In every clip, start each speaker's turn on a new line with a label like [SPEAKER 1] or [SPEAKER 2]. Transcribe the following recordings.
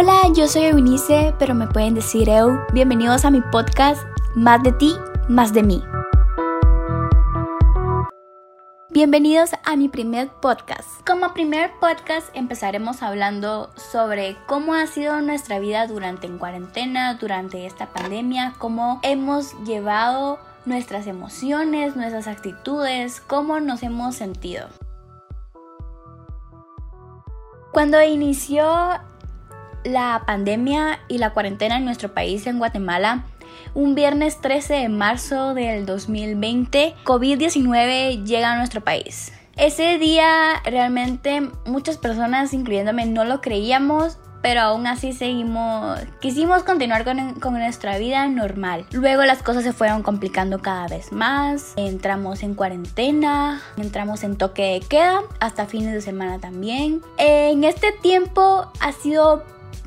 [SPEAKER 1] Hola, yo soy Eunice, pero me pueden decir Eu. Bienvenidos a mi podcast Más de ti, más de mí. Bienvenidos a mi primer podcast. Como primer podcast empezaremos hablando sobre cómo ha sido nuestra vida durante en cuarentena, durante esta pandemia, cómo hemos llevado nuestras emociones, nuestras actitudes, cómo nos hemos sentido. Cuando inició la pandemia y la cuarentena en nuestro país, en Guatemala, un viernes 13 de marzo del 2020, COVID-19 llega a nuestro país. Ese día realmente muchas personas, incluyéndome, no lo creíamos, pero aún así seguimos, quisimos continuar con, con, nuestra vida normal. Luego las cosas se fueron complicando cada vez más, entramos en cuarentena, entramos en toque de queda, hasta fines de semana también. En este tiempo ha sido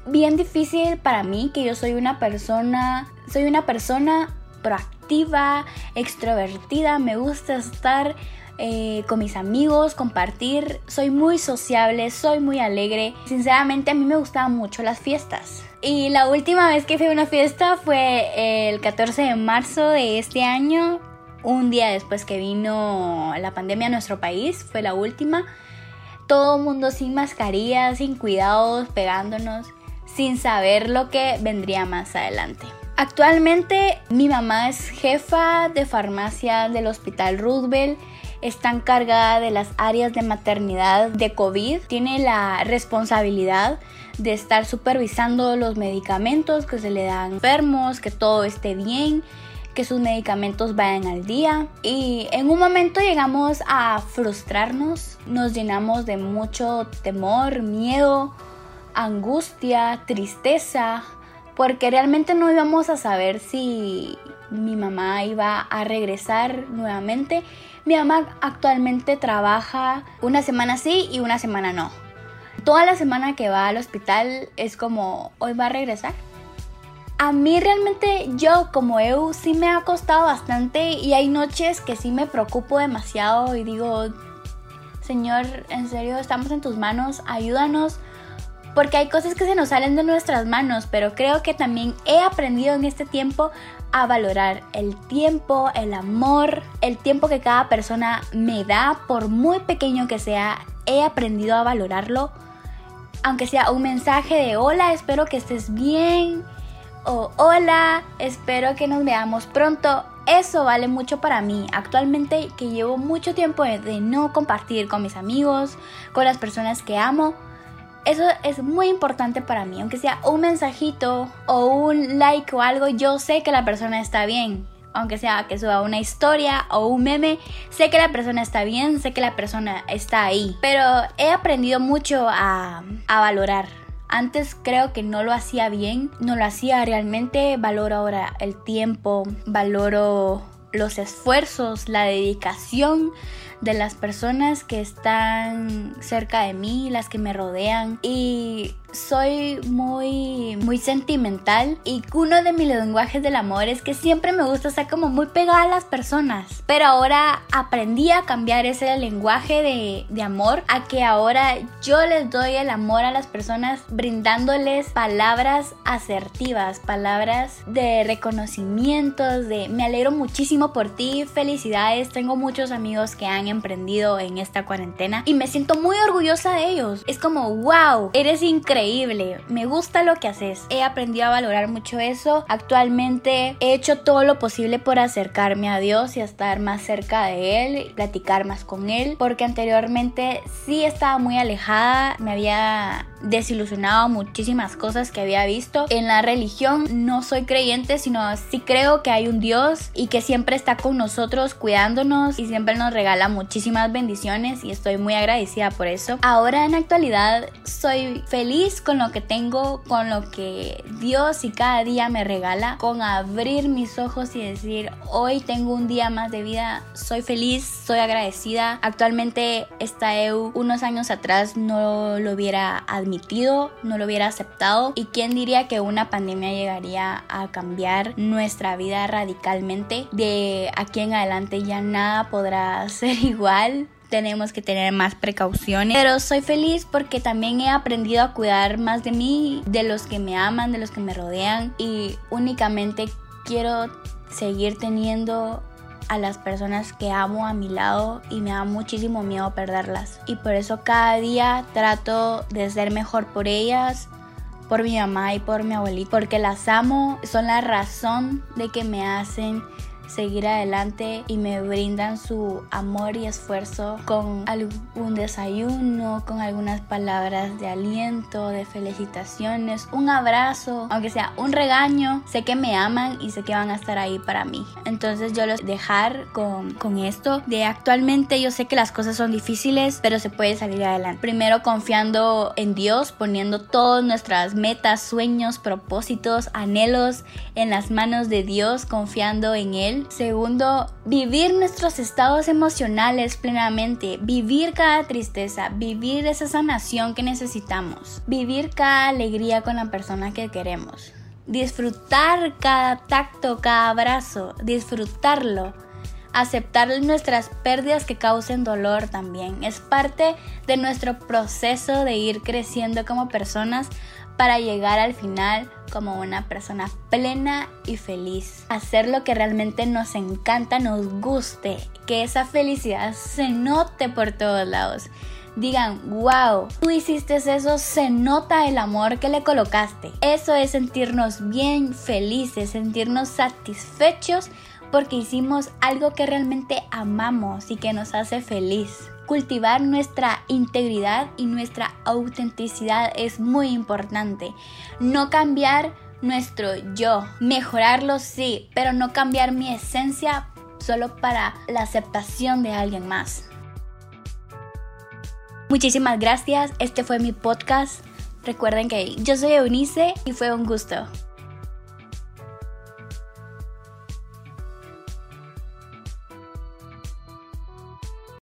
[SPEAKER 1] bien difícil para mí, que yo soy una persona, soy una persona proactiva, extrovertida, me gusta estar eh, con mis amigos, compartir, soy muy sociable, soy muy alegre. Sinceramente a mí me gustaban mucho las fiestas. Y la última vez que fui a una fiesta fue el 14 de marzo de este año, un día después que vino la pandemia a nuestro país, fue la última. Todo mundo sin mascarillas, sin cuidados, pegándonos sin saber lo que vendría más adelante. Actualmente mi mamá es jefa de farmacia del Hospital Roosevelt. Está encargada de las áreas de maternidad de COVID, tiene la responsabilidad de estar supervisando los medicamentos que se le dan enfermos, que todo esté bien, que sus medicamentos vayan al día. Y en un momento llegamos a frustrarnos, nos llenamos de mucho temor, miedo, angustia, tristeza, porque realmente no íbamos a saber si mi mamá iba a regresar nuevamente. Mi mamá actualmente trabaja una semana sí y una semana no. Toda la semana que va al hospital es como, hoy va a regresar. A mí realmente yo como Eu sí me ha costado bastante y hay noches que sí me preocupo demasiado y digo, Señor, en serio, estamos en tus manos, ayúdanos porque hay cosas que se nos salen de nuestras manos, pero creo que también he aprendido en este tiempo a valorar el tiempo, el amor, el tiempo que cada persona me da, por muy pequeño que sea, he aprendido a valorarlo. Aunque sea un mensaje de hola, espero que estés bien. O hola, espero que nos veamos pronto. Eso vale mucho para mí. Actualmente que llevo mucho tiempo de no compartir con mis amigos, con las personas que amo eso es muy importante para mí, aunque sea un mensajito o un like o algo, yo sé que la persona está bien. Aunque sea que suba una historia o un meme, sé que la persona está bien, sé que la persona está ahí. Pero he aprendido mucho a, a valorar. Antes creo que no lo hacía bien, no lo hacía realmente. Valoro ahora el tiempo, valoro los esfuerzos, la dedicación de las personas que están cerca de mí, las que me rodean y soy muy muy sentimental y uno de mis lenguajes del amor es que siempre me gusta estar como muy pegada a las personas. Pero ahora aprendí a cambiar ese lenguaje de, de amor a que ahora yo les doy el amor a las personas brindándoles palabras asertivas palabras de reconocimientos de me alegro muchísimo por ti felicidades tengo muchos amigos que han emprendido en esta cuarentena y me siento muy orgullosa de ellos es como wow eres increíble me gusta lo que haces. He aprendido a valorar mucho eso. Actualmente he hecho todo lo posible por acercarme a Dios y estar más cerca de Él, platicar más con Él, porque anteriormente sí estaba muy alejada, me había desilusionado muchísimas cosas que había visto. En la religión no soy creyente, sino sí creo que hay un Dios y que siempre está con nosotros cuidándonos y siempre nos regala muchísimas bendiciones y estoy muy agradecida por eso. Ahora en actualidad soy feliz con lo que tengo, con lo que Dios y cada día me regala, con abrir mis ojos y decir, hoy tengo un día más de vida, soy feliz, soy agradecida. Actualmente esta EU unos años atrás no lo hubiera admitido no lo hubiera aceptado. ¿Y quién diría que una pandemia llegaría a cambiar nuestra vida radicalmente? De aquí en adelante ya nada podrá ser igual tenemos que tener más precauciones. Pero soy feliz porque también he aprendido a cuidar más de mí, de los que me aman, de los que me rodean y únicamente quiero seguir teniendo a las personas que amo a mi lado y me da muchísimo miedo perderlas. Y por eso cada día trato de ser mejor por ellas, por mi mamá y por mi abuelita, porque las amo, son la razón de que me hacen seguir adelante y me brindan su amor y esfuerzo con algún desayuno, con algunas palabras de aliento, de felicitaciones, un abrazo, aunque sea un regaño, sé que me aman y sé que van a estar ahí para mí. Entonces yo los dejar con, con esto de actualmente yo sé que las cosas son difíciles, pero se puede salir adelante. Primero confiando en Dios, poniendo todas nuestras metas, sueños, propósitos, anhelos en las manos de Dios, confiando en Segundo, vivir nuestros estados emocionales plenamente, vivir cada tristeza, vivir esa sanación que necesitamos, vivir cada alegría con la persona que queremos, disfrutar cada tacto, cada abrazo, disfrutarlo. Aceptar nuestras pérdidas que causen dolor también. Es parte de nuestro proceso de ir creciendo como personas para llegar al final como una persona plena y feliz. Hacer lo que realmente nos encanta, nos guste, que esa felicidad se note por todos lados. Digan, wow, tú hiciste eso, se nota el amor que le colocaste. Eso es sentirnos bien, felices, sentirnos satisfechos porque hicimos algo que realmente amamos y que nos hace feliz. Cultivar nuestra integridad y nuestra autenticidad es muy importante. No cambiar nuestro yo, mejorarlo sí, pero no cambiar mi esencia solo para la aceptación de alguien más. Muchísimas gracias, este fue mi podcast. Recuerden que yo soy Eunice y fue un gusto.